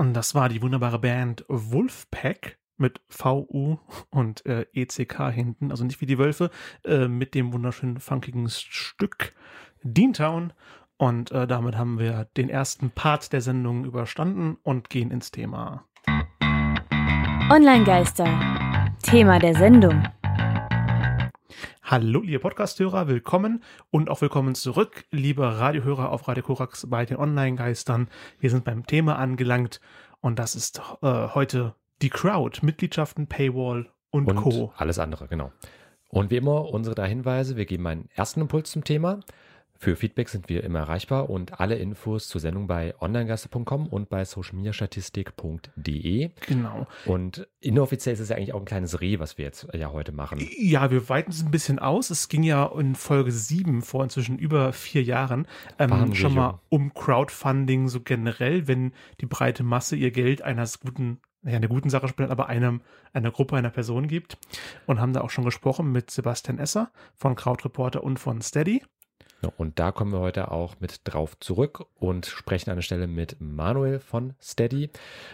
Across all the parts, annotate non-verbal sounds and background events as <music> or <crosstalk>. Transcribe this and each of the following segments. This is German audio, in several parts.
Und das war die wunderbare Band Wolfpack mit VU und äh, ECK hinten, also nicht wie die Wölfe, äh, mit dem wunderschönen funkigen Stück Deantown. Und äh, damit haben wir den ersten Part der Sendung überstanden und gehen ins Thema. Online-Geister. Thema der Sendung. Hallo, liebe Podcasthörer, willkommen und auch willkommen zurück, liebe Radiohörer auf Radio Korax bei den Online-Geistern. Wir sind beim Thema angelangt und das ist äh, heute die Crowd, Mitgliedschaften, Paywall und, und Co. Alles andere, genau. Und wie immer unsere drei Hinweise. Wir geben einen ersten Impuls zum Thema. Für Feedback sind wir immer erreichbar und alle Infos zur Sendung bei onlinegeister.com und bei socialmediastatistik.de. Genau. Und inoffiziell ist es ja eigentlich auch ein kleines Reh, was wir jetzt ja heute machen. Ja, wir weiten es ein bisschen aus. Es ging ja in Folge 7 vor inzwischen über vier Jahren ähm, schon mal um Crowdfunding so generell, wenn die breite Masse ihr Geld einer guten ja, eine guten Sache spielt, aber einem, einer Gruppe, einer Person gibt. Und haben da auch schon gesprochen mit Sebastian Esser von Crowdreporter und von Steady. Und da kommen wir heute auch mit drauf zurück und sprechen an der Stelle mit Manuel von Steady,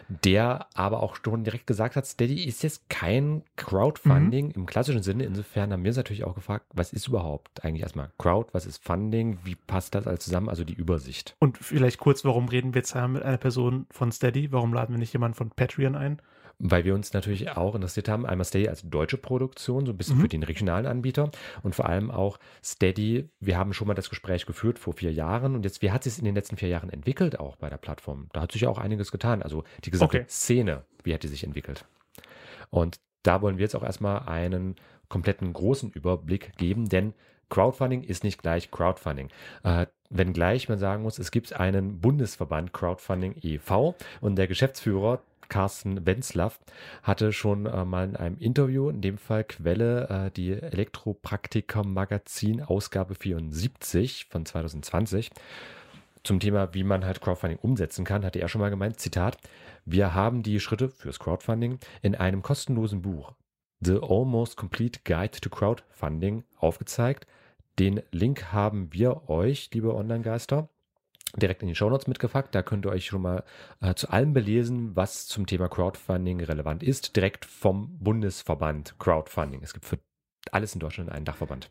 der aber auch schon direkt gesagt hat, Steady ist jetzt kein Crowdfunding mhm. im klassischen Sinne. Insofern haben wir uns natürlich auch gefragt, was ist überhaupt eigentlich erstmal Crowd, was ist Funding, wie passt das alles zusammen, also die Übersicht. Und vielleicht kurz, warum reden wir jetzt mit einer Person von Steady? Warum laden wir nicht jemanden von Patreon ein? Weil wir uns natürlich auch interessiert haben, einmal Steady als deutsche Produktion, so ein bisschen mhm. für den regionalen Anbieter und vor allem auch Steady. Wir haben schon mal das Gespräch geführt vor vier Jahren und jetzt, wie hat sich in den letzten vier Jahren entwickelt auch bei der Plattform? Da hat sich ja auch einiges getan. Also die gesamte okay. Szene, wie hat die sich entwickelt? Und da wollen wir jetzt auch erstmal einen kompletten großen Überblick geben, denn Crowdfunding ist nicht gleich Crowdfunding. Äh, wenngleich man sagen muss, es gibt einen Bundesverband Crowdfunding e.V. und der Geschäftsführer Carsten Wenzlaff hatte schon äh, mal in einem Interview, in dem Fall Quelle, äh, die Elektropraktiker Magazin Ausgabe 74 von 2020, zum Thema, wie man halt Crowdfunding umsetzen kann, hatte er schon mal gemeint, Zitat, wir haben die Schritte fürs Crowdfunding in einem kostenlosen Buch, The Almost Complete Guide to Crowdfunding, aufgezeigt. Den Link haben wir euch, liebe Online-Geister, direkt in die Shownotes mitgepackt. Da könnt ihr euch schon mal äh, zu allem belesen, was zum Thema Crowdfunding relevant ist. Direkt vom Bundesverband Crowdfunding. Es gibt für alles in Deutschland einen Dachverband.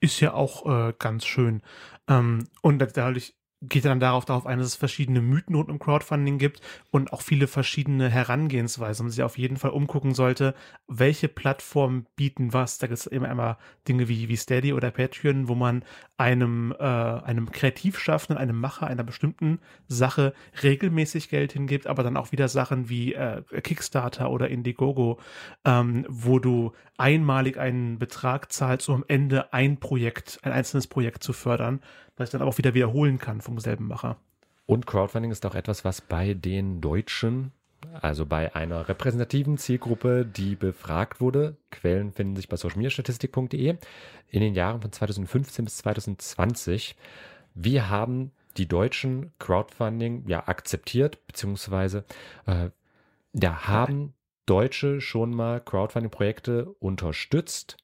Ist ja auch äh, ganz schön. Ähm, und dadurch geht dann darauf, darauf ein, dass es verschiedene Mythen rund um Crowdfunding gibt und auch viele verschiedene Herangehensweisen. Man sich auf jeden Fall umgucken sollte, welche Plattformen bieten was. Da gibt es immer einmal Dinge wie, wie Steady oder Patreon, wo man einem, äh, einem Kreativschaffenden, einem Macher einer bestimmten Sache regelmäßig Geld hingibt, aber dann auch wieder Sachen wie äh, Kickstarter oder Indiegogo, ähm, wo du einmalig einen Betrag zahlst, um am Ende ein Projekt, ein einzelnes Projekt zu fördern was ich dann auch wieder wiederholen kann vom selben Macher. Und Crowdfunding ist auch etwas, was bei den Deutschen, also bei einer repräsentativen Zielgruppe, die befragt wurde, Quellen finden sich bei socialmediastatistik.de, in den Jahren von 2015 bis 2020. Wir haben die Deutschen Crowdfunding ja akzeptiert, beziehungsweise äh, da haben Deutsche schon mal Crowdfunding-Projekte unterstützt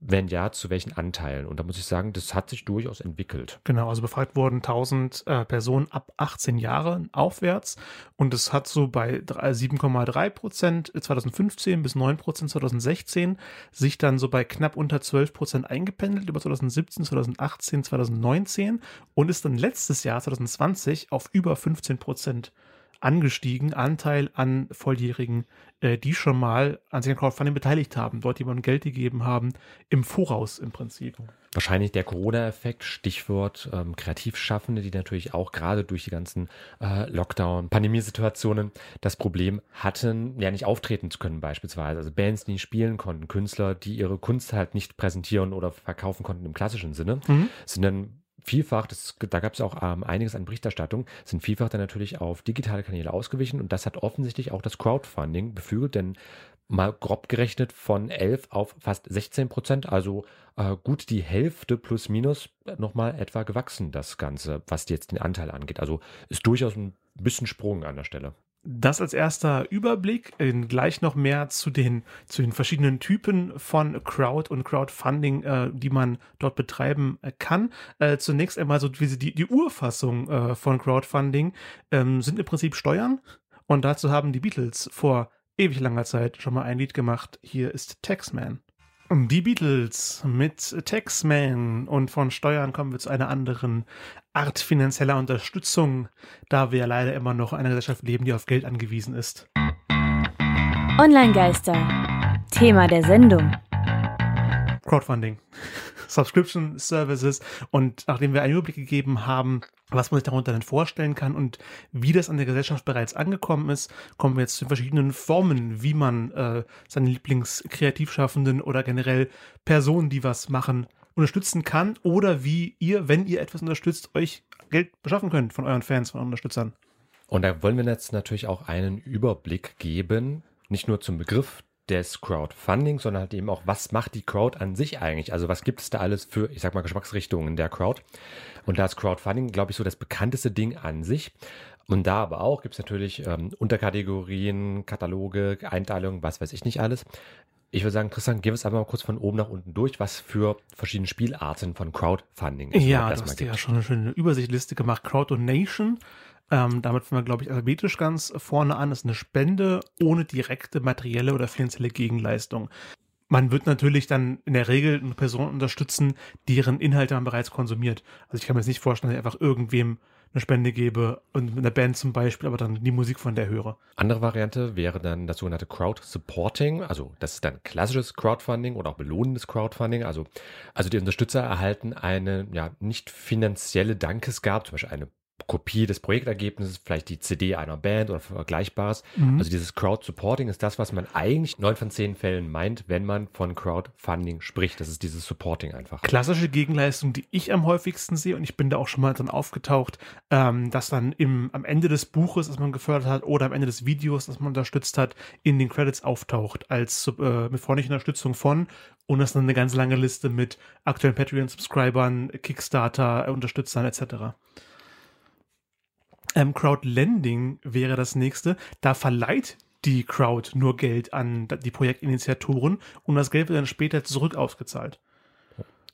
wenn ja, zu welchen Anteilen? Und da muss ich sagen, das hat sich durchaus entwickelt. Genau, also befragt wurden 1000 äh, Personen ab 18 Jahren aufwärts und es hat so bei 7,3 Prozent 2015 bis 9 Prozent 2016 sich dann so bei knapp unter 12 Prozent eingependelt über 2017, 2018, 2019 und ist dann letztes Jahr 2020 auf über 15 Prozent angestiegen, Anteil an Volljährigen, äh, die schon mal an sich an Crowdfunding beteiligt haben, dort jemandem Geld gegeben haben, im Voraus im Prinzip. Wahrscheinlich der Corona-Effekt, Stichwort ähm, Kreativschaffende, die natürlich auch gerade durch die ganzen äh, Lockdown, Pandemiesituationen das Problem hatten, ja nicht auftreten zu können beispielsweise. Also Bands, die nicht spielen konnten, Künstler, die ihre Kunst halt nicht präsentieren oder verkaufen konnten im klassischen Sinne, mhm. sind dann vielfach, das, da gab es auch ähm, einiges an Berichterstattung, sind vielfach dann natürlich auf digitale Kanäle ausgewichen und das hat offensichtlich auch das Crowdfunding beflügelt, denn mal grob gerechnet von 11 auf fast 16 Prozent, also äh, gut die Hälfte plus minus nochmal etwa gewachsen, das Ganze, was jetzt den Anteil angeht. Also ist durchaus ein bisschen Sprung an der Stelle. Das als erster Überblick, gleich noch mehr zu den, zu den verschiedenen Typen von Crowd und Crowdfunding, äh, die man dort betreiben äh, kann. Äh, zunächst einmal so die, die Urfassung äh, von Crowdfunding ähm, sind im Prinzip Steuern Und dazu haben die Beatles vor ewig langer Zeit schon mal ein Lied gemacht. Hier ist Taxman. Die Beatles mit Taxman und von Steuern kommen wir zu einer anderen Art finanzieller Unterstützung, da wir leider immer noch in einer Gesellschaft leben, die auf Geld angewiesen ist. Online-Geister. Thema der Sendung. Crowdfunding. <laughs> Subscription Services und nachdem wir einen Überblick gegeben haben, was man sich darunter denn vorstellen kann und wie das an der Gesellschaft bereits angekommen ist, kommen wir jetzt zu verschiedenen Formen, wie man äh, seine Lieblingskreativschaffenden oder generell Personen, die was machen, unterstützen kann oder wie ihr, wenn ihr etwas unterstützt, euch Geld beschaffen könnt von euren Fans, von euren Unterstützern. Und da wollen wir jetzt natürlich auch einen Überblick geben, nicht nur zum Begriff des Crowdfunding, sondern halt eben auch, was macht die Crowd an sich eigentlich? Also was gibt es da alles für, ich sag mal, Geschmacksrichtungen der Crowd? Und da ist Crowdfunding, glaube ich, so das bekannteste Ding an sich. Und da aber auch gibt es natürlich ähm, Unterkategorien, Kataloge, Einteilungen, was weiß ich nicht alles. Ich würde sagen, Christian, gehen wir es einfach mal kurz von oben nach unten durch, was für verschiedene Spielarten von Crowdfunding es ja, du hast ja schon eine schöne Übersichtliste gemacht. Crowdonation ähm, damit fangen wir, glaube ich, alphabetisch ganz vorne an. Das ist eine Spende ohne direkte materielle oder finanzielle Gegenleistung. Man wird natürlich dann in der Regel eine Person unterstützen, deren Inhalte man bereits konsumiert. Also ich kann mir jetzt nicht vorstellen, dass ich einfach irgendwem eine Spende gebe und mit einer Band zum Beispiel, aber dann die Musik von der höre. Andere Variante wäre dann das sogenannte Crowd Supporting, also das ist dann klassisches Crowdfunding oder auch belohnendes Crowdfunding. Also, also die Unterstützer erhalten eine ja nicht finanzielle Dankesgabe, zum Beispiel eine Kopie des Projektergebnisses, vielleicht die CD einer Band oder Vergleichbares. Mhm. Also dieses Crowd-Supporting ist das, was man eigentlich neun von zehn Fällen meint, wenn man von Crowdfunding spricht. Das ist dieses Supporting einfach. Klassische Gegenleistung, die ich am häufigsten sehe, und ich bin da auch schon mal dann aufgetaucht, ähm, dass dann im, am Ende des Buches, das man gefördert hat, oder am Ende des Videos, das man unterstützt hat, in den Credits auftaucht, als äh, mit freundlicher Unterstützung von und das ist dann eine ganz lange Liste mit aktuellen Patreon-Subscribern, Kickstarter-Unterstützern etc. Ähm, Crowdlending wäre das nächste. Da verleiht die Crowd nur Geld an die Projektinitiatoren und das Geld wird dann später zurück ausgezahlt.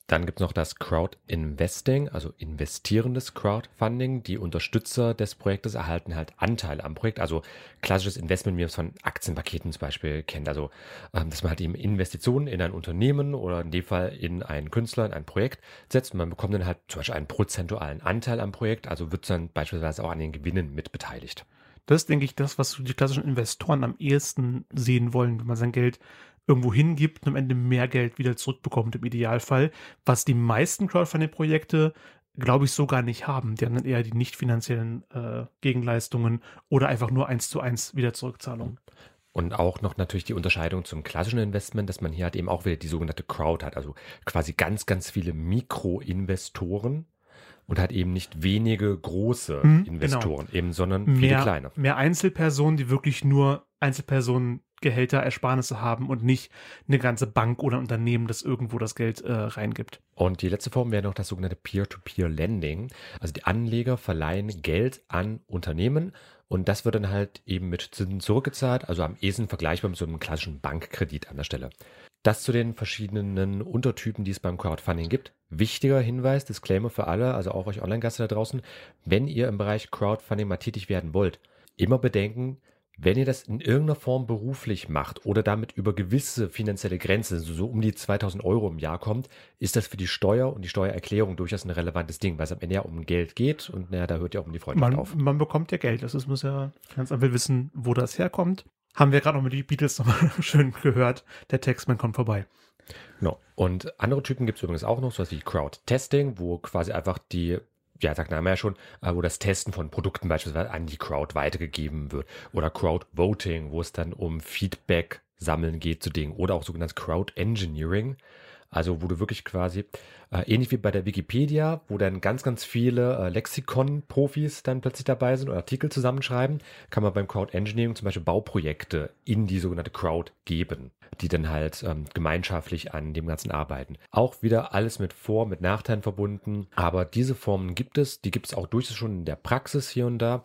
Dann gibt es noch das Crowd Investing, also investierendes Crowdfunding. Die Unterstützer des Projektes erhalten halt Anteil am Projekt, also klassisches Investment, wie man es von Aktienpaketen zum Beispiel kennt. Also, ähm, dass man halt eben Investitionen in ein Unternehmen oder in dem Fall in einen Künstler, in ein Projekt setzt und man bekommt dann halt zum Beispiel einen prozentualen Anteil am Projekt, also wird dann beispielsweise auch an den Gewinnen mit beteiligt. Das ist, denke ich, das, was die klassischen Investoren am ehesten sehen wollen, wenn man sein Geld irgendwo hingibt und am Ende mehr Geld wieder zurückbekommt im Idealfall, was die meisten Crowdfunding-Projekte glaube ich, so gar nicht haben. Die haben dann eher die nicht finanziellen äh, Gegenleistungen oder einfach nur eins zu eins wieder Zurückzahlungen. Und auch noch natürlich die Unterscheidung zum klassischen Investment, dass man hier halt eben auch wieder die sogenannte Crowd hat, also quasi ganz, ganz viele Mikroinvestoren und hat eben nicht wenige große mhm, Investoren, genau. eben, sondern viele mehr, kleine. Mehr Einzelpersonen, die wirklich nur Einzelpersonen Gehälter, Ersparnisse haben und nicht eine ganze Bank oder Unternehmen, das irgendwo das Geld äh, reingibt. Und die letzte Form wäre noch das sogenannte Peer-to-Peer-Lending. Also die Anleger verleihen Geld an Unternehmen und das wird dann halt eben mit Zinsen zurückgezahlt, also am ehesten vergleichbar mit so einem klassischen Bankkredit an der Stelle. Das zu den verschiedenen Untertypen, die es beim Crowdfunding gibt. Wichtiger Hinweis, Disclaimer für alle, also auch euch Online-Gaste da draußen, wenn ihr im Bereich Crowdfunding mal tätig werden wollt, immer bedenken, wenn ihr das in irgendeiner Form beruflich macht oder damit über gewisse finanzielle Grenzen, also so um die 2000 Euro im Jahr kommt, ist das für die Steuer und die Steuererklärung durchaus ein relevantes Ding, weil es am Ende ja um Geld geht und naja, da hört ja auch um die Freundschaft man, auf. Man bekommt ja Geld, das ist, muss ja Finanzamt wissen, wo das herkommt. Haben wir gerade noch mit die Beatles nochmal <laughs> schön gehört. Der Textman kommt vorbei. Genau. Und andere Typen gibt es übrigens auch noch, sowas wie Crowd-Testing, wo quasi einfach die ja, sagt Name ja schon, äh, wo das Testen von Produkten beispielsweise an die Crowd weitergegeben wird. Oder Crowd Voting, wo es dann um Feedback sammeln geht zu Dingen. Oder auch sogenanntes Crowd Engineering. Also wo du wirklich quasi, äh, ähnlich wie bei der Wikipedia, wo dann ganz, ganz viele äh, Lexikon-Profis dann plötzlich dabei sind und Artikel zusammenschreiben, kann man beim Crowd Engineering zum Beispiel Bauprojekte in die sogenannte Crowd geben, die dann halt ähm, gemeinschaftlich an dem Ganzen arbeiten. Auch wieder alles mit Vor-, mit Nachteilen verbunden, aber diese Formen gibt es, die gibt es auch durchaus schon in der Praxis hier und da.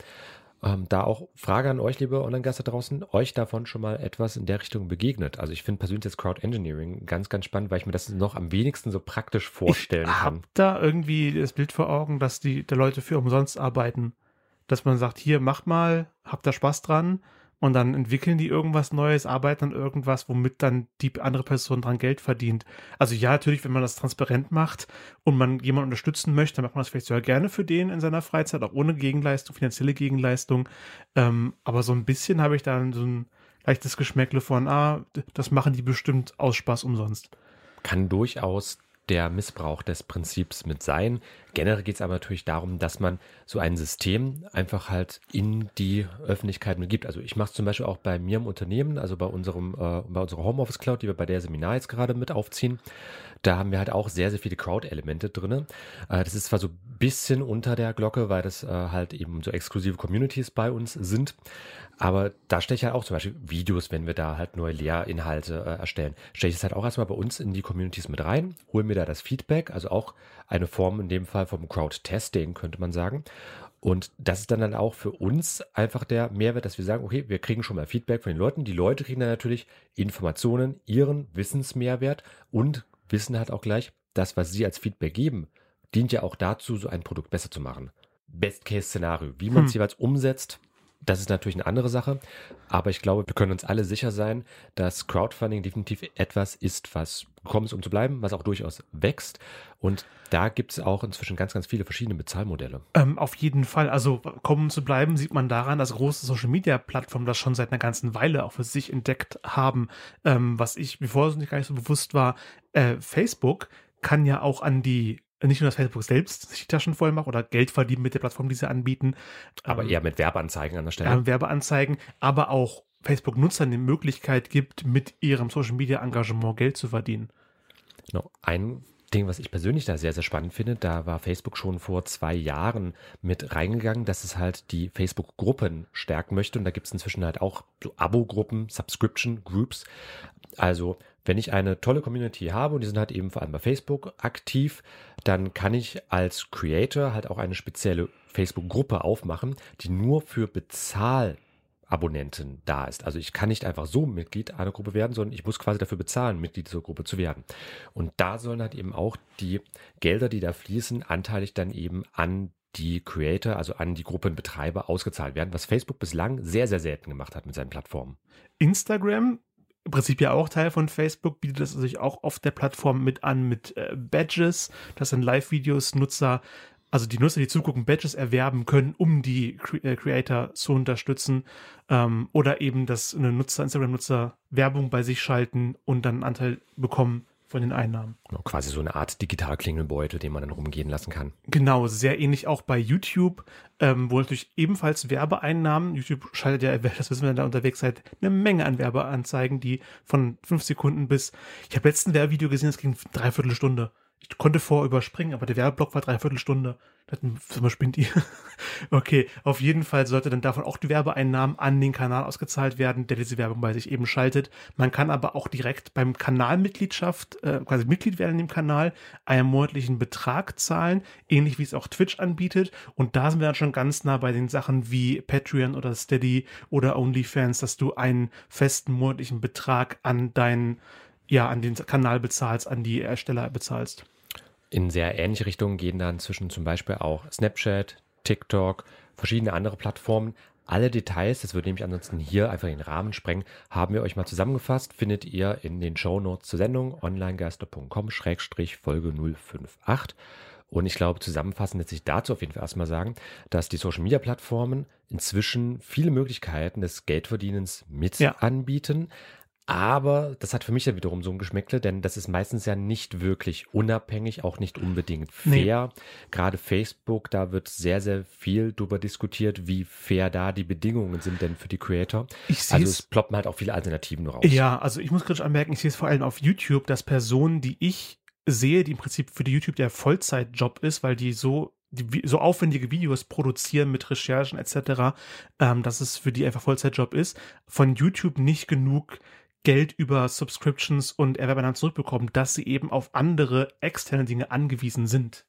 Ähm, da auch Frage an euch, liebe Online-Gäste draußen, euch davon schon mal etwas in der Richtung begegnet? Also ich finde persönlich das Crowd Engineering ganz, ganz spannend, weil ich mir das noch am wenigsten so praktisch vorstellen ich kann. da irgendwie das Bild vor Augen, dass die, die Leute für umsonst arbeiten dass man sagt, hier, macht mal, habt da Spaß dran und dann entwickeln die irgendwas Neues, arbeiten an irgendwas, womit dann die andere Person dran Geld verdient. Also ja, natürlich, wenn man das transparent macht und man jemanden unterstützen möchte, dann macht man das vielleicht sogar gerne für den in seiner Freizeit, auch ohne Gegenleistung, finanzielle Gegenleistung. Ähm, aber so ein bisschen habe ich dann so ein leichtes Geschmäckle von, ah, das machen die bestimmt aus Spaß umsonst. Kann durchaus der Missbrauch des Prinzips mit sein. Generell geht es aber natürlich darum, dass man so ein System einfach halt in die Öffentlichkeit gibt. Also ich mache es zum Beispiel auch bei mir im Unternehmen, also bei unserem, äh, bei unserer Homeoffice Cloud, die wir bei der Seminar jetzt gerade mit aufziehen. Da haben wir halt auch sehr, sehr viele Crowd-Elemente drin. Äh, das ist zwar so ein bisschen unter der Glocke, weil das äh, halt eben so exklusive Communities bei uns sind. Aber da stelle ich halt auch zum Beispiel Videos, wenn wir da halt neue Lehrinhalte äh, erstellen, stelle ich es halt auch erstmal bei uns in die Communities mit rein, hole mir da das Feedback, also auch eine Form in dem Fall vom Crowd-Testing, könnte man sagen. Und das ist dann, dann auch für uns einfach der Mehrwert, dass wir sagen, okay, wir kriegen schon mal Feedback von den Leuten. Die Leute kriegen dann natürlich Informationen, ihren Wissensmehrwert und wissen halt auch gleich, das, was sie als Feedback geben, dient ja auch dazu, so ein Produkt besser zu machen. Best-Case-Szenario. Wie man es hm. jeweils umsetzt, das ist natürlich eine andere Sache, aber ich glaube, wir können uns alle sicher sein, dass Crowdfunding definitiv etwas ist, was gekommen ist, um zu bleiben, was auch durchaus wächst. Und da gibt es auch inzwischen ganz, ganz viele verschiedene Bezahlmodelle. Ähm, auf jeden Fall. Also kommen zu bleiben, sieht man daran, dass große Social-Media-Plattformen das schon seit einer ganzen Weile auch für sich entdeckt haben. Ähm, was ich, bevor es nicht gar nicht so bewusst war, äh, Facebook kann ja auch an die nicht nur, dass Facebook selbst sich die Taschen voll macht oder Geld verdienen mit der Plattform, die sie anbieten. Aber ähm, eher mit Werbeanzeigen an der Stelle. Ja, Werbeanzeigen, aber auch Facebook-Nutzern die Möglichkeit gibt, mit ihrem Social-Media-Engagement Geld zu verdienen. Genau. Ein Ding, was ich persönlich da sehr, sehr spannend finde, da war Facebook schon vor zwei Jahren mit reingegangen, dass es halt die Facebook-Gruppen stärken möchte. Und da gibt es inzwischen halt auch so Abo-Gruppen, Subscription-Groups. Also wenn ich eine tolle Community habe und die sind halt eben vor allem bei Facebook aktiv, dann kann ich als Creator halt auch eine spezielle Facebook-Gruppe aufmachen, die nur für Bezahlabonnenten da ist. Also ich kann nicht einfach so Mitglied einer Gruppe werden, sondern ich muss quasi dafür bezahlen, Mitglied dieser Gruppe zu werden. Und da sollen halt eben auch die Gelder, die da fließen, anteilig dann eben an die Creator, also an die Gruppenbetreiber ausgezahlt werden, was Facebook bislang sehr, sehr selten gemacht hat mit seinen Plattformen. Instagram im Prinzip ja auch Teil von Facebook, bietet es sich auch auf der Plattform mit an mit äh, Badges. Das sind Live-Videos, Nutzer, also die Nutzer, die zugucken, Badges erwerben können, um die Cre äh, Creator zu unterstützen. Ähm, oder eben, dass eine Nutzer, Instagram-Nutzer Werbung bei sich schalten und dann einen Anteil bekommen von den Einnahmen. Genau, quasi so eine Art Digitalklingelbeutel, den man dann rumgehen lassen kann. Genau, sehr ähnlich auch bei YouTube, ähm, wo natürlich ebenfalls Werbeeinnahmen, YouTube schaltet ja, <laughs> das wissen wir, da unterwegs seid, eine Menge an Werbeanzeigen, die von fünf Sekunden bis, ich habe letzten Werbevideo gesehen, das ging dreiviertel Stunde ich konnte vor überspringen, aber der Werbeblock war dreiviertel Stunde. Was spinnt ihr? <laughs> okay, auf jeden Fall sollte dann davon auch die Werbeeinnahmen an den Kanal ausgezahlt werden, der diese Werbung bei sich eben schaltet. Man kann aber auch direkt beim Kanalmitgliedschaft, äh, quasi Mitglied werden in dem Kanal, einen monatlichen Betrag zahlen, ähnlich wie es auch Twitch anbietet. Und da sind wir dann schon ganz nah bei den Sachen wie Patreon oder Steady oder OnlyFans, dass du einen festen monatlichen Betrag an deinen ja, an den Kanal bezahlst, an die Ersteller bezahlst. In sehr ähnliche Richtungen gehen dann zwischen zum Beispiel auch Snapchat, TikTok, verschiedene andere Plattformen. Alle Details, das würde nämlich ansonsten hier einfach den Rahmen sprengen, haben wir euch mal zusammengefasst, findet ihr in den Show Notes zur Sendung onlinegeister.com-folge 058. Und ich glaube, zusammenfassend lässt sich dazu auf jeden Fall erstmal sagen, dass die Social Media Plattformen inzwischen viele Möglichkeiten des Geldverdienens mit ja. anbieten. Aber das hat für mich ja wiederum so ein Geschmäckle, denn das ist meistens ja nicht wirklich unabhängig, auch nicht unbedingt fair. Nee. Gerade Facebook, da wird sehr, sehr viel darüber diskutiert, wie fair da die Bedingungen sind denn für die Creator. Ich also es ploppen halt auch viele Alternativen raus. Ja, also ich muss kritisch anmerken, ich sehe es vor allem auf YouTube, dass Personen, die ich sehe, die im Prinzip für die YouTube der Vollzeitjob ist, weil die so die so aufwendige Videos produzieren mit Recherchen etc., ähm, dass es für die einfach Vollzeitjob ist, von YouTube nicht genug Geld über Subscriptions und Erwerbeeinnahmen zurückbekommen, dass sie eben auf andere externe Dinge angewiesen sind.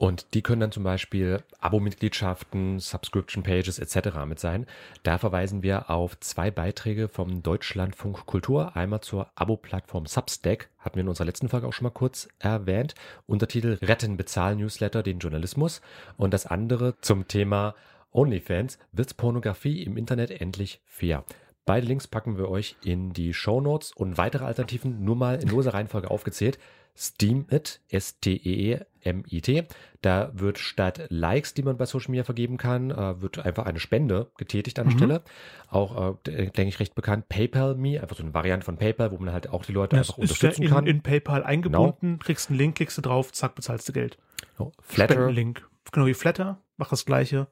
Und die können dann zum Beispiel Abo-Mitgliedschaften, Subscription-Pages etc. mit sein. Da verweisen wir auf zwei Beiträge vom Deutschlandfunk Kultur. Einmal zur Abo-Plattform Substack, hatten wir in unserer letzten Folge auch schon mal kurz erwähnt. Untertitel Retten, bezahlen Newsletter, den Journalismus. Und das andere zum Thema OnlyFans wird Pornografie im Internet endlich fair. Beide Links packen wir euch in die Show Notes und weitere Alternativen nur mal in loser Reihenfolge aufgezählt. Steemit, S-T-E-E-M-I-T. Da wird statt Likes, die man bei Social Media vergeben kann, äh, wird einfach eine Spende getätigt an der mhm. Stelle. Auch, äh, denke ich, recht bekannt. PayPal Me, einfach so eine Variante von PayPal, wo man halt auch die Leute ja, einfach unterstützen in, kann. In PayPal eingebunden, genau. kriegst einen Link, klickst du drauf, zack, bezahlst du Geld. Oh, Flatter. Link. Genau wie Flatter, mach das gleiche.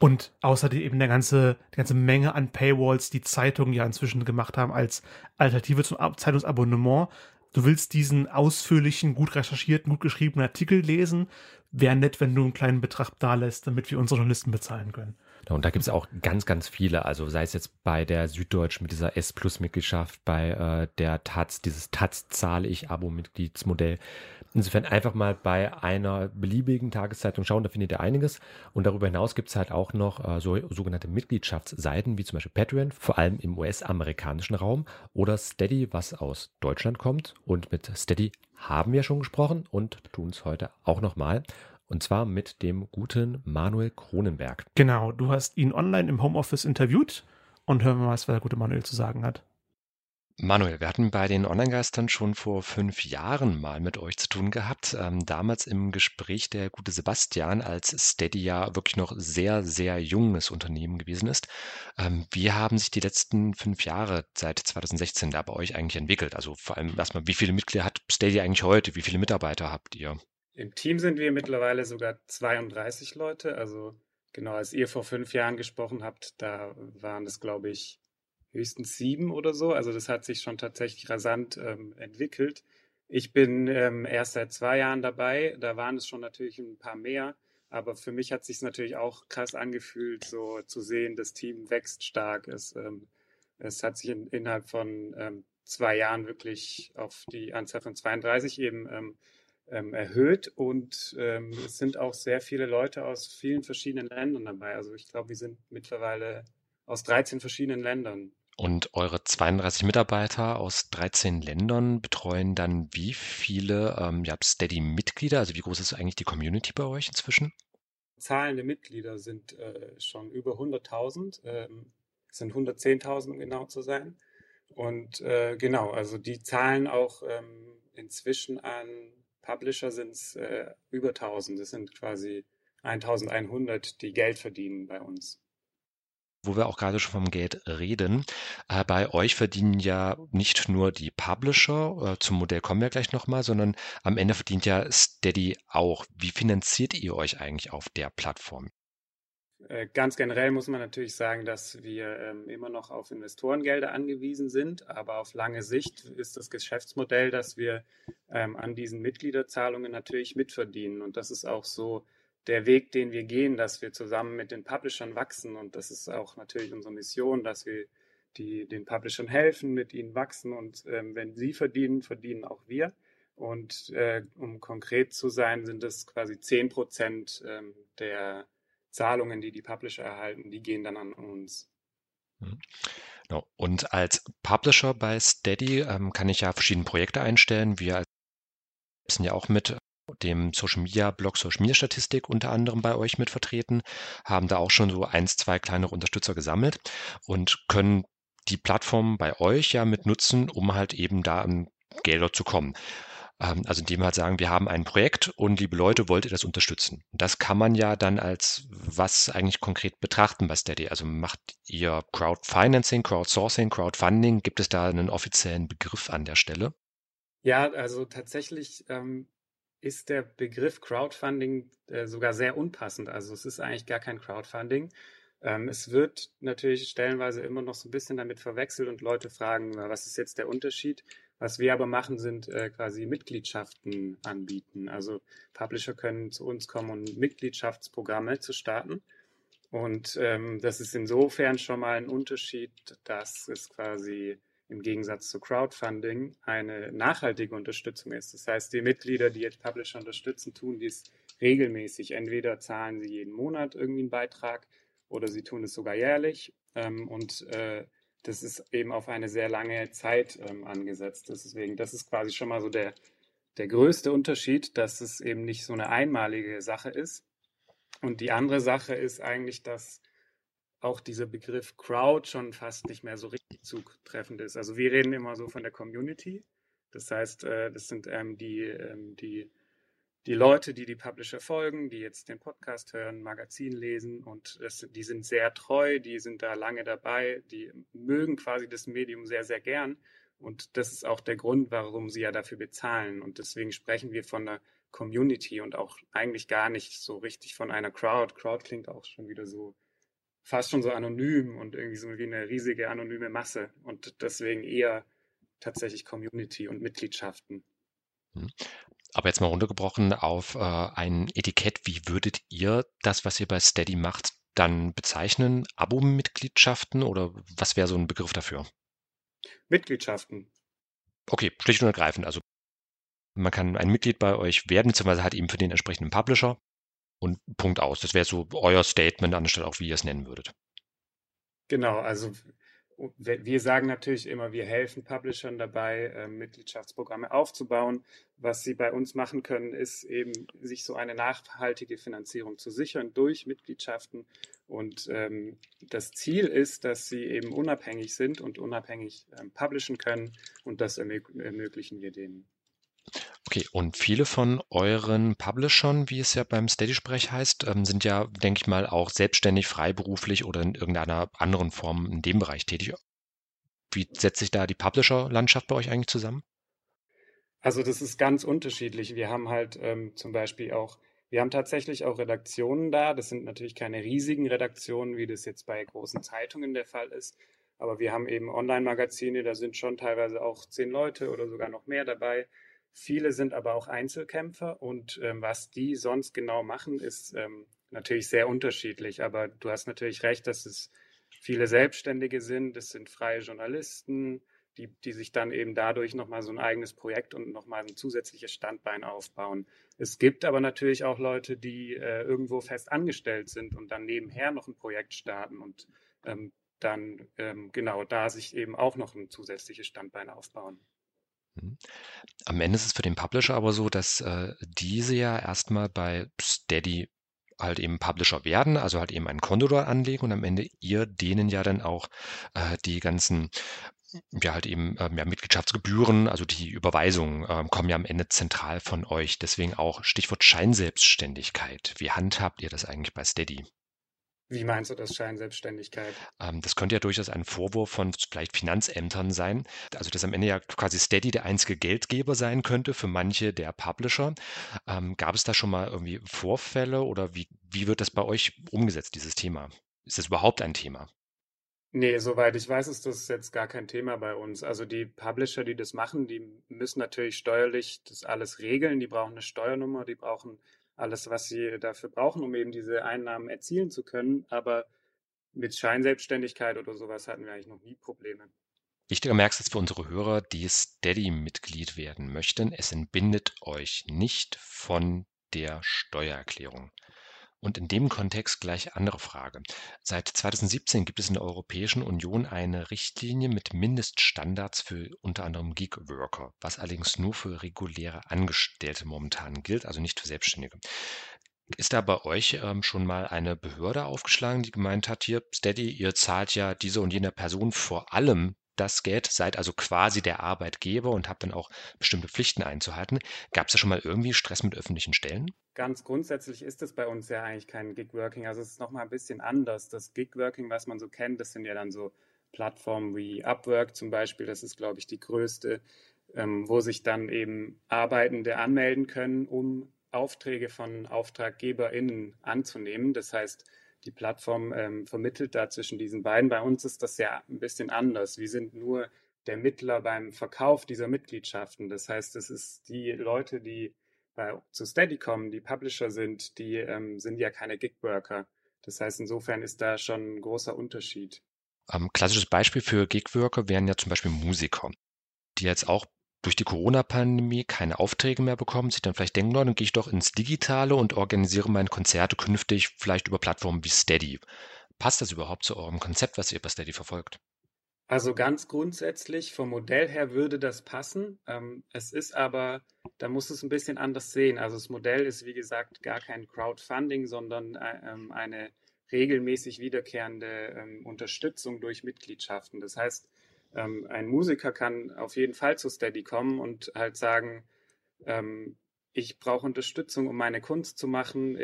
Und außerdem eben der ganze, die ganze Menge an Paywalls, die Zeitungen ja inzwischen gemacht haben als Alternative zum Zeitungsabonnement du willst diesen ausführlichen, gut recherchierten, gut geschriebenen Artikel lesen, wäre nett, wenn du einen kleinen Betrag da lässt, damit wir unsere Journalisten bezahlen können. Und da gibt es auch ganz, ganz viele. Also sei es jetzt bei der Süddeutsch mit dieser S-Plus-Mitgliedschaft, bei äh, der Taz, dieses Taz-Zahle-Ich-Abo-Mitgliedsmodell. Insofern einfach mal bei einer beliebigen Tageszeitung schauen, da findet ihr einiges. Und darüber hinaus gibt es halt auch noch äh, so sogenannte Mitgliedschaftsseiten, wie zum Beispiel Patreon, vor allem im US-amerikanischen Raum, oder Steady, was aus Deutschland kommt. Und mit Steady haben wir schon gesprochen und tun es heute auch nochmal. Und zwar mit dem guten Manuel Kronenberg. Genau, du hast ihn online im Homeoffice interviewt und hören wir mal, was der gute Manuel zu sagen hat. Manuel, wir hatten bei den Online-Geistern schon vor fünf Jahren mal mit euch zu tun gehabt. Ähm, damals im Gespräch der gute Sebastian, als Steady ja wirklich noch sehr, sehr junges Unternehmen gewesen ist. Ähm, wie haben sich die letzten fünf Jahre seit 2016 da bei euch eigentlich entwickelt? Also vor allem erstmal, wie viele Mitglieder hat Steady eigentlich heute? Wie viele Mitarbeiter habt ihr? Im Team sind wir mittlerweile sogar 32 Leute. Also genau, als ihr vor fünf Jahren gesprochen habt, da waren es, glaube ich, höchstens sieben oder so. Also das hat sich schon tatsächlich rasant ähm, entwickelt. Ich bin ähm, erst seit zwei Jahren dabei. Da waren es schon natürlich ein paar mehr. Aber für mich hat sich natürlich auch krass angefühlt, so zu sehen, das Team wächst stark. Es, ähm, es hat sich in, innerhalb von ähm, zwei Jahren wirklich auf die Anzahl von 32 eben ähm, ähm, erhöht und ähm, es sind auch sehr viele Leute aus vielen verschiedenen Ländern dabei. Also ich glaube, wir sind mittlerweile aus 13 verschiedenen Ländern. Und eure 32 Mitarbeiter aus 13 Ländern betreuen dann wie viele ähm, ja, Steady-Mitglieder? Also wie groß ist eigentlich die Community bei euch inzwischen? Zahlende Mitglieder sind äh, schon über 100.000, ähm, sind 110.000 um genau zu sein. Und äh, genau, also die zahlen auch ähm, inzwischen an Publisher sind es äh, über 1000. Das sind quasi 1100, die Geld verdienen bei uns wo wir auch gerade schon vom Geld reden. Äh, bei euch verdienen ja nicht nur die Publisher, äh, zum Modell kommen wir gleich nochmal, sondern am Ende verdient ja Steady auch. Wie finanziert ihr euch eigentlich auf der Plattform? Äh, ganz generell muss man natürlich sagen, dass wir ähm, immer noch auf Investorengelder angewiesen sind, aber auf lange Sicht ist das Geschäftsmodell, dass wir ähm, an diesen Mitgliederzahlungen natürlich mitverdienen. Und das ist auch so der Weg, den wir gehen, dass wir zusammen mit den Publishern wachsen. Und das ist auch natürlich unsere Mission, dass wir die, den Publishern helfen, mit ihnen wachsen. Und ähm, wenn sie verdienen, verdienen auch wir. Und äh, um konkret zu sein, sind es quasi 10 Prozent ähm, der Zahlungen, die die Publisher erhalten, die gehen dann an uns. Mhm. Genau. Und als Publisher bei Steady ähm, kann ich ja verschiedene Projekte einstellen. Wir sind ja auch mit dem Social Media Blog Social Media Statistik unter anderem bei euch mit vertreten, haben da auch schon so eins, zwei kleinere Unterstützer gesammelt und können die Plattform bei euch ja mit nutzen, um halt eben da an Gelder zu kommen. Ähm, also indem wir halt sagen, wir haben ein Projekt und liebe Leute, wollt ihr das unterstützen? Das kann man ja dann als was eigentlich konkret betrachten bei Steady. Also macht ihr Crowdfinancing, Crowdsourcing, Crowdfunding? Gibt es da einen offiziellen Begriff an der Stelle? Ja, also tatsächlich ähm, ist der Begriff Crowdfunding äh, sogar sehr unpassend. Also es ist eigentlich gar kein Crowdfunding. Ähm, es wird natürlich stellenweise immer noch so ein bisschen damit verwechselt und Leute fragen, was ist jetzt der Unterschied? Was wir aber machen, sind äh, quasi Mitgliedschaften anbieten. Also Publisher können zu uns kommen, um Mitgliedschaftsprogramme zu starten. Und ähm, das ist insofern schon mal ein Unterschied, dass es quasi im Gegensatz zu Crowdfunding eine nachhaltige Unterstützung ist. Das heißt, die Mitglieder, die jetzt Publisher unterstützen, tun dies regelmäßig. Entweder zahlen sie jeden Monat irgendwie einen Beitrag oder sie tun es sogar jährlich. Ähm, und äh, das ist eben auf eine sehr lange Zeit ähm, angesetzt. Deswegen, das ist quasi schon mal so der, der größte Unterschied, dass es eben nicht so eine einmalige Sache ist. Und die andere Sache ist eigentlich, dass auch dieser Begriff Crowd schon fast nicht mehr so richtig zutreffend ist. Also wir reden immer so von der Community. Das heißt, äh, das sind ähm, die, ähm, die, die Leute, die die Publisher folgen, die jetzt den Podcast hören, Magazin lesen und das, die sind sehr treu, die sind da lange dabei, die mögen quasi das Medium sehr, sehr gern. Und das ist auch der Grund, warum sie ja dafür bezahlen. Und deswegen sprechen wir von der Community und auch eigentlich gar nicht so richtig von einer Crowd. Crowd klingt auch schon wieder so fast schon so anonym und irgendwie so wie eine riesige anonyme Masse und deswegen eher tatsächlich Community und Mitgliedschaften. Hm. Aber jetzt mal runtergebrochen auf äh, ein Etikett, wie würdet ihr das, was ihr bei Steady macht, dann bezeichnen? Abo-Mitgliedschaften oder was wäre so ein Begriff dafür? Mitgliedschaften. Okay, schlicht und ergreifend. Also man kann ein Mitglied bei euch werden, beziehungsweise hat eben für den entsprechenden Publisher und Punkt aus. Das wäre so euer Statement, anstatt auch, wie ihr es nennen würdet. Genau, also wir sagen natürlich immer, wir helfen Publishern dabei, äh, Mitgliedschaftsprogramme aufzubauen. Was sie bei uns machen können, ist eben, sich so eine nachhaltige Finanzierung zu sichern durch Mitgliedschaften. Und ähm, das Ziel ist, dass sie eben unabhängig sind und unabhängig ähm, publishen können. Und das ermöglichen wir denen. Okay, und viele von euren Publishern, wie es ja beim Steady-Sprech heißt, ähm, sind ja, denke ich mal, auch selbstständig, freiberuflich oder in irgendeiner anderen Form in dem Bereich tätig. Wie setzt sich da die Publisher-Landschaft bei euch eigentlich zusammen? Also das ist ganz unterschiedlich. Wir haben halt ähm, zum Beispiel auch, wir haben tatsächlich auch Redaktionen da. Das sind natürlich keine riesigen Redaktionen, wie das jetzt bei großen Zeitungen der Fall ist. Aber wir haben eben Online-Magazine, da sind schon teilweise auch zehn Leute oder sogar noch mehr dabei. Viele sind aber auch Einzelkämpfer und ähm, was die sonst genau machen, ist ähm, natürlich sehr unterschiedlich. Aber du hast natürlich recht, dass es viele Selbstständige sind, es sind freie Journalisten, die, die sich dann eben dadurch nochmal so ein eigenes Projekt und nochmal ein zusätzliches Standbein aufbauen. Es gibt aber natürlich auch Leute, die äh, irgendwo fest angestellt sind und dann nebenher noch ein Projekt starten und ähm, dann ähm, genau da sich eben auch noch ein zusätzliches Standbein aufbauen. Mhm. Am Ende ist es für den Publisher aber so, dass äh, diese ja erstmal bei Steady halt eben Publisher werden, also halt eben ein Konto dort anlegen und am Ende ihr denen ja dann auch äh, die ganzen ja halt eben ähm, ja, Mitgliedschaftsgebühren, also die Überweisungen ähm, kommen ja am Ende zentral von euch. Deswegen auch Stichwort Scheinselbstständigkeit. Wie handhabt ihr das eigentlich bei Steady? Wie meinst du das Scheinselbstständigkeit? Ähm, das könnte ja durchaus ein Vorwurf von vielleicht Finanzämtern sein. Also, dass am Ende ja quasi Steady der einzige Geldgeber sein könnte für manche der Publisher. Ähm, gab es da schon mal irgendwie Vorfälle oder wie, wie wird das bei euch umgesetzt, dieses Thema? Ist das überhaupt ein Thema? Nee, soweit ich weiß, ist das jetzt gar kein Thema bei uns. Also die Publisher, die das machen, die müssen natürlich steuerlich das alles regeln. Die brauchen eine Steuernummer, die brauchen alles, was sie dafür brauchen, um eben diese Einnahmen erzielen zu können. Aber mit Scheinselbstständigkeit oder sowas hatten wir eigentlich noch nie Probleme. Wichtiger Merksatz für unsere Hörer, die Steady-Mitglied werden möchten. Es entbindet euch nicht von der Steuererklärung. Und in dem Kontext gleich andere Frage. Seit 2017 gibt es in der Europäischen Union eine Richtlinie mit Mindeststandards für unter anderem Gig-Worker, was allerdings nur für reguläre Angestellte momentan gilt, also nicht für Selbstständige. Ist da bei euch ähm, schon mal eine Behörde aufgeschlagen, die gemeint hat, hier, Steady, ihr zahlt ja diese und jene Person vor allem das Geld, seid also quasi der Arbeitgeber und habt dann auch bestimmte Pflichten einzuhalten. Gab es da schon mal irgendwie Stress mit öffentlichen Stellen? Ganz grundsätzlich ist es bei uns ja eigentlich kein Gig-Working. Also es ist nochmal ein bisschen anders. Das Gig-Working, was man so kennt, das sind ja dann so Plattformen wie Upwork zum Beispiel. Das ist, glaube ich, die größte, ähm, wo sich dann eben Arbeitende anmelden können, um Aufträge von AuftraggeberInnen anzunehmen. Das heißt, die Plattform ähm, vermittelt da zwischen diesen beiden. Bei uns ist das ja ein bisschen anders. Wir sind nur der Mittler beim Verkauf dieser Mitgliedschaften. Das heißt, es ist die Leute, die bei, zu Steady kommen, die Publisher sind, die ähm, sind ja keine Gigworker. Das heißt, insofern ist da schon ein großer Unterschied. Ähm, klassisches Beispiel für Gigworker wären ja zum Beispiel Musiker, die jetzt auch durch die Corona-Pandemie keine Aufträge mehr bekommen, sich dann vielleicht denken, dann gehe ich doch ins Digitale und organisiere meine Konzerte künftig vielleicht über Plattformen wie Steady. Passt das überhaupt zu eurem Konzept, was ihr bei Steady verfolgt? Also ganz grundsätzlich vom Modell her würde das passen. Ähm, es ist aber, da muss es ein bisschen anders sehen. Also das Modell ist wie gesagt gar kein Crowdfunding, sondern äh, ähm, eine regelmäßig wiederkehrende ähm, Unterstützung durch Mitgliedschaften. Das heißt, ein Musiker kann auf jeden Fall zu Steady kommen und halt sagen, ich brauche Unterstützung, um meine Kunst zu machen.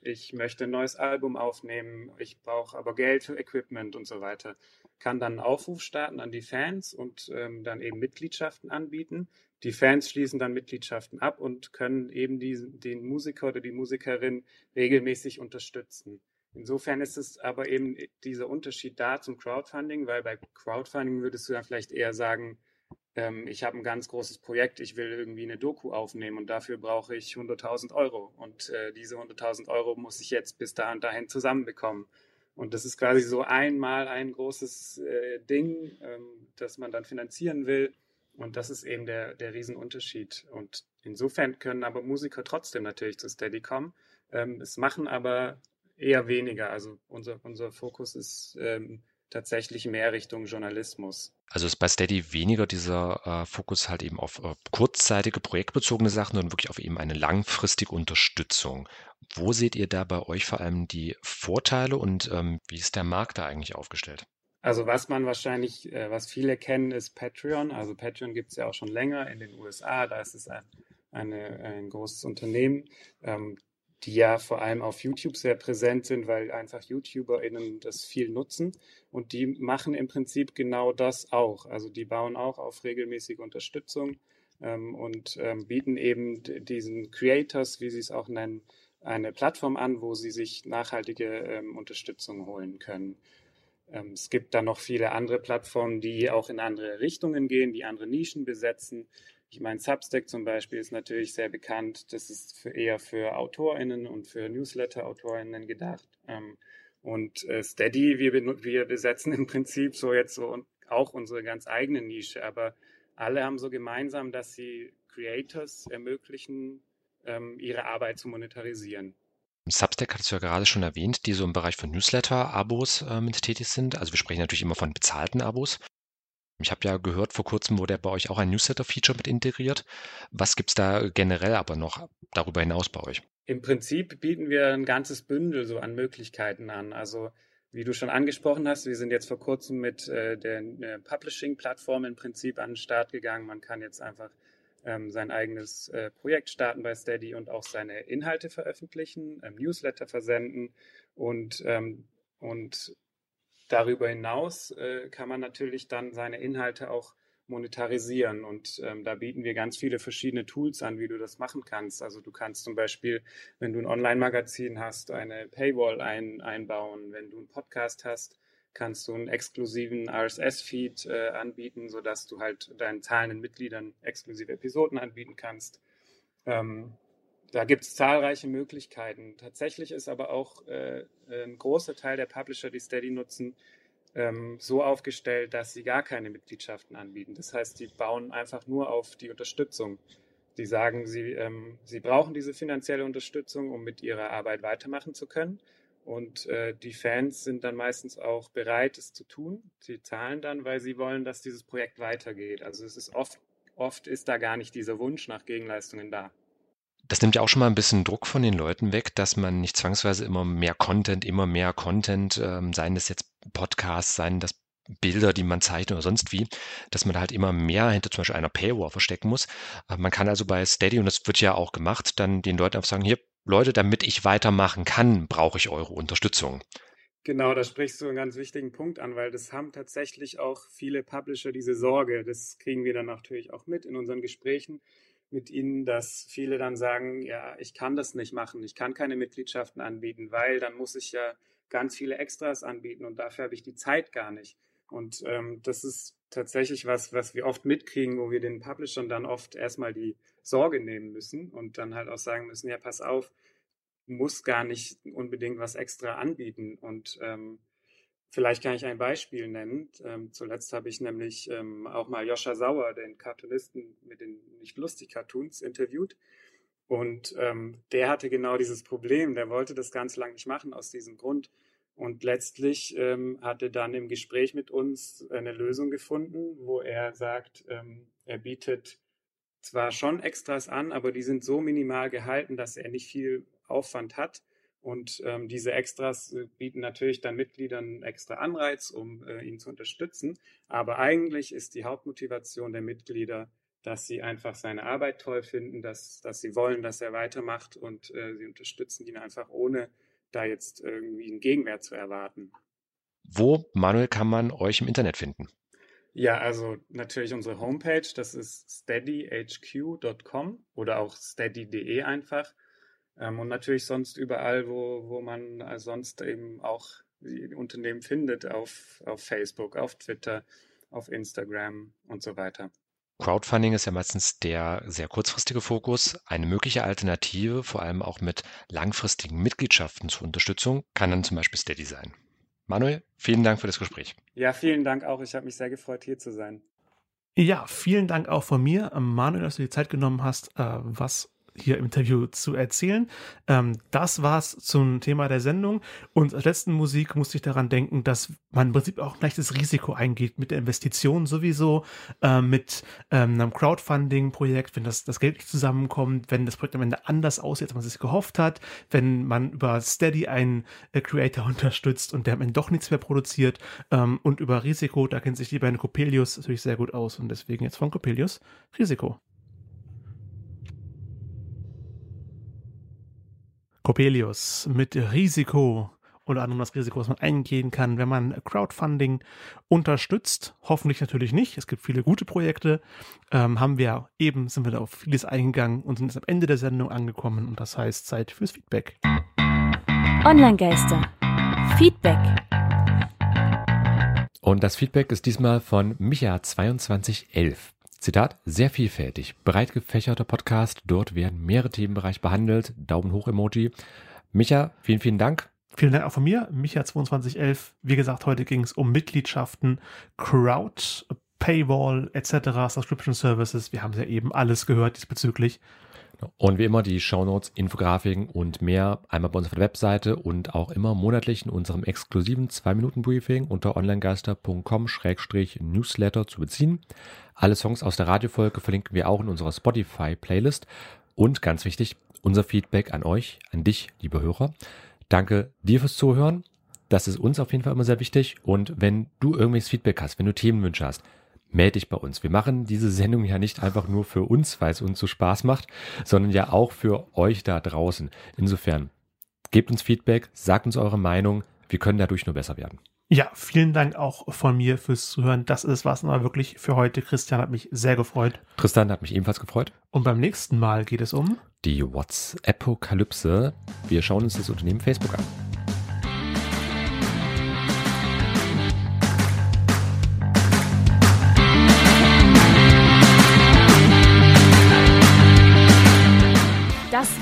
Ich möchte ein neues Album aufnehmen. Ich brauche aber Geld für Equipment und so weiter. Kann dann einen Aufruf starten an die Fans und ähm, dann eben Mitgliedschaften anbieten. Die Fans schließen dann Mitgliedschaften ab und können eben diesen, den Musiker oder die Musikerin regelmäßig unterstützen. Insofern ist es aber eben dieser Unterschied da zum Crowdfunding, weil bei Crowdfunding würdest du dann vielleicht eher sagen, ähm, ich habe ein ganz großes Projekt, ich will irgendwie eine Doku aufnehmen und dafür brauche ich 100.000 Euro und äh, diese 100.000 Euro muss ich jetzt bis da dahin zusammenbekommen. Und das ist quasi so einmal ein großes äh, Ding, ähm, das man dann finanzieren will. Und das ist eben der, der Riesenunterschied. Und insofern können aber Musiker trotzdem natürlich zu Steady kommen. Ähm, es machen aber eher weniger. Also unser, unser Fokus ist ähm, tatsächlich mehr Richtung Journalismus. Also ist bei Steady weniger dieser äh, Fokus halt eben auf äh, kurzzeitige, projektbezogene Sachen, sondern wirklich auf eben eine langfristige Unterstützung. Wo seht ihr da bei euch vor allem die Vorteile und ähm, wie ist der Markt da eigentlich aufgestellt? Also was man wahrscheinlich, äh, was viele kennen, ist Patreon. Also Patreon gibt es ja auch schon länger in den USA. Da ist es ein, eine, ein großes Unternehmen. Ähm, die ja vor allem auf YouTube sehr präsent sind, weil einfach YouTuberInnen das viel nutzen. Und die machen im Prinzip genau das auch. Also die bauen auch auf regelmäßige Unterstützung ähm, und ähm, bieten eben diesen Creators, wie sie es auch nennen, eine Plattform an, wo sie sich nachhaltige ähm, Unterstützung holen können. Ähm, es gibt dann noch viele andere Plattformen, die auch in andere Richtungen gehen, die andere Nischen besetzen. Ich meine, Substack zum Beispiel ist natürlich sehr bekannt. Das ist für eher für AutorInnen und für Newsletter-AutorInnen gedacht. Ähm, und äh, Steady, wir, wir besetzen <laughs> im Prinzip so jetzt so auch unsere ganz eigene Nische, aber alle haben so gemeinsam, dass sie Creators ermöglichen, ähm, ihre Arbeit zu monetarisieren. Substack hattest du ja gerade schon erwähnt, die so im Bereich von Newsletter-Abos äh, mit tätig sind. Also wir sprechen natürlich immer von bezahlten Abos. Ich habe ja gehört, vor kurzem wurde bei euch auch ein Newsletter-Feature mit integriert. Was gibt es da generell aber noch darüber hinaus bei euch? Im Prinzip bieten wir ein ganzes Bündel so an Möglichkeiten an. Also wie du schon angesprochen hast, wir sind jetzt vor kurzem mit äh, der, der Publishing-Plattform im Prinzip an den Start gegangen. Man kann jetzt einfach ähm, sein eigenes äh, Projekt starten bei Steady und auch seine Inhalte veröffentlichen, ähm, Newsletter versenden und, ähm, und Darüber hinaus äh, kann man natürlich dann seine Inhalte auch monetarisieren und ähm, da bieten wir ganz viele verschiedene Tools an, wie du das machen kannst. Also du kannst zum Beispiel, wenn du ein Online-Magazin hast, eine Paywall ein, einbauen. Wenn du einen Podcast hast, kannst du einen exklusiven RSS-Feed äh, anbieten, sodass du halt deinen zahlenden Mitgliedern exklusive Episoden anbieten kannst. Ähm, da gibt es zahlreiche Möglichkeiten. Tatsächlich ist aber auch äh, ein großer Teil der Publisher, die Steady nutzen, ähm, so aufgestellt, dass sie gar keine Mitgliedschaften anbieten. Das heißt, die bauen einfach nur auf die Unterstützung. Die sagen, sie, ähm, sie brauchen diese finanzielle Unterstützung, um mit ihrer Arbeit weitermachen zu können. Und äh, die Fans sind dann meistens auch bereit, es zu tun. Sie zahlen dann, weil sie wollen, dass dieses Projekt weitergeht. Also es ist oft, oft ist da gar nicht dieser Wunsch nach Gegenleistungen da. Das nimmt ja auch schon mal ein bisschen Druck von den Leuten weg, dass man nicht zwangsweise immer mehr Content, immer mehr Content, ähm, seien das jetzt Podcasts, seien das Bilder, die man zeichnet oder sonst wie, dass man halt immer mehr hinter zum Beispiel einer Paywall verstecken muss. Äh, man kann also bei Steady, und das wird ja auch gemacht, dann den Leuten einfach sagen, hier, Leute, damit ich weitermachen kann, brauche ich eure Unterstützung. Genau, da sprichst du einen ganz wichtigen Punkt an, weil das haben tatsächlich auch viele Publisher diese Sorge. Das kriegen wir dann natürlich auch mit in unseren Gesprächen mit ihnen, dass viele dann sagen, ja, ich kann das nicht machen, ich kann keine Mitgliedschaften anbieten, weil dann muss ich ja ganz viele Extras anbieten und dafür habe ich die Zeit gar nicht. Und ähm, das ist tatsächlich was, was wir oft mitkriegen, wo wir den Publishern dann oft erstmal die Sorge nehmen müssen und dann halt auch sagen müssen, ja, pass auf, muss gar nicht unbedingt was extra anbieten. Und ähm, Vielleicht kann ich ein Beispiel nennen. Ähm, zuletzt habe ich nämlich ähm, auch mal Joscha Sauer, den Cartoonisten mit den nicht lustig Cartoons, interviewt. Und ähm, der hatte genau dieses Problem. Der wollte das ganz lang nicht machen aus diesem Grund, Und letztlich ähm, hat er dann im Gespräch mit uns eine Lösung gefunden, wo er sagt, ähm, er bietet zwar schon Extras an, aber die sind so minimal gehalten, dass er nicht viel Aufwand hat. Und ähm, diese Extras äh, bieten natürlich dann Mitgliedern extra Anreiz, um äh, ihn zu unterstützen. Aber eigentlich ist die Hauptmotivation der Mitglieder, dass sie einfach seine Arbeit toll finden, dass, dass sie wollen, dass er weitermacht und äh, sie unterstützen ihn einfach ohne da jetzt irgendwie einen Gegenwert zu erwarten. Wo, Manuel, kann man euch im Internet finden? Ja, also natürlich unsere Homepage, das ist steadyhq.com oder auch steady.de einfach. Ähm, und natürlich sonst überall, wo, wo man sonst eben auch Unternehmen findet, auf, auf Facebook, auf Twitter, auf Instagram und so weiter. Crowdfunding ist ja meistens der sehr kurzfristige Fokus. Eine mögliche Alternative, vor allem auch mit langfristigen Mitgliedschaften zur Unterstützung, kann dann zum Beispiel Steady sein. Manuel, vielen Dank für das Gespräch. Ja, vielen Dank auch. Ich habe mich sehr gefreut, hier zu sein. Ja, vielen Dank auch von mir, Manuel, dass du die Zeit genommen hast, äh, was hier im Interview zu erzählen. Ähm, das war's zum Thema der Sendung. Und als letzten Musik musste ich daran denken, dass man im Prinzip auch gleich das Risiko eingeht mit der Investition sowieso, äh, mit ähm, einem Crowdfunding-Projekt, wenn das, das Geld nicht zusammenkommt, wenn das Projekt am Ende anders aussieht, als man sich gehofft hat, wenn man über Steady einen äh, Creator <laughs> unterstützt und der am Ende doch nichts mehr produziert ähm, und über Risiko, da kennt sich die beiden Coppelius natürlich sehr gut aus und deswegen jetzt von Coppelius Risiko. Coppelius mit Risiko oder anderem das Risiko, was man eingehen kann, wenn man Crowdfunding unterstützt. Hoffentlich natürlich nicht. Es gibt viele gute Projekte. Ähm, haben wir eben, sind wir da auf vieles eingegangen und sind jetzt am Ende der Sendung angekommen. Und das heißt Zeit fürs Feedback. Online-Geister. Feedback. Und das Feedback ist diesmal von Micha2211. Zitat, sehr vielfältig, breit gefächerter Podcast, dort werden mehrere Themenbereiche behandelt, Daumen hoch Emoji. Micha, vielen, vielen Dank. Vielen Dank auch von mir, Micha2011. Wie gesagt, heute ging es um Mitgliedschaften, Crowd, Paywall etc., Subscription Services. Wir haben ja eben alles gehört diesbezüglich. Und wie immer die Shownotes, Infografiken und mehr einmal bei uns auf der Webseite und auch immer monatlich in unserem exklusiven 2-Minuten-Briefing unter onlinegeister.com-newsletter zu beziehen. Alle Songs aus der Radiofolge verlinken wir auch in unserer Spotify-Playlist. Und ganz wichtig, unser Feedback an euch, an dich, liebe Hörer. Danke dir fürs Zuhören. Das ist uns auf jeden Fall immer sehr wichtig. Und wenn du irgendwelches Feedback hast, wenn du Themenwünsche hast, melde dich bei uns. Wir machen diese Sendung ja nicht einfach nur für uns, weil es uns so Spaß macht, sondern ja auch für euch da draußen. Insofern, gebt uns Feedback, sagt uns eure Meinung. Wir können dadurch nur besser werden. Ja, vielen Dank auch von mir fürs Zuhören. Das ist was aber wirklich für heute. Christian hat mich sehr gefreut. Tristan hat mich ebenfalls gefreut. Und beim nächsten Mal geht es um die WhatsApp-Apokalypse. Wir schauen uns das Unternehmen Facebook an.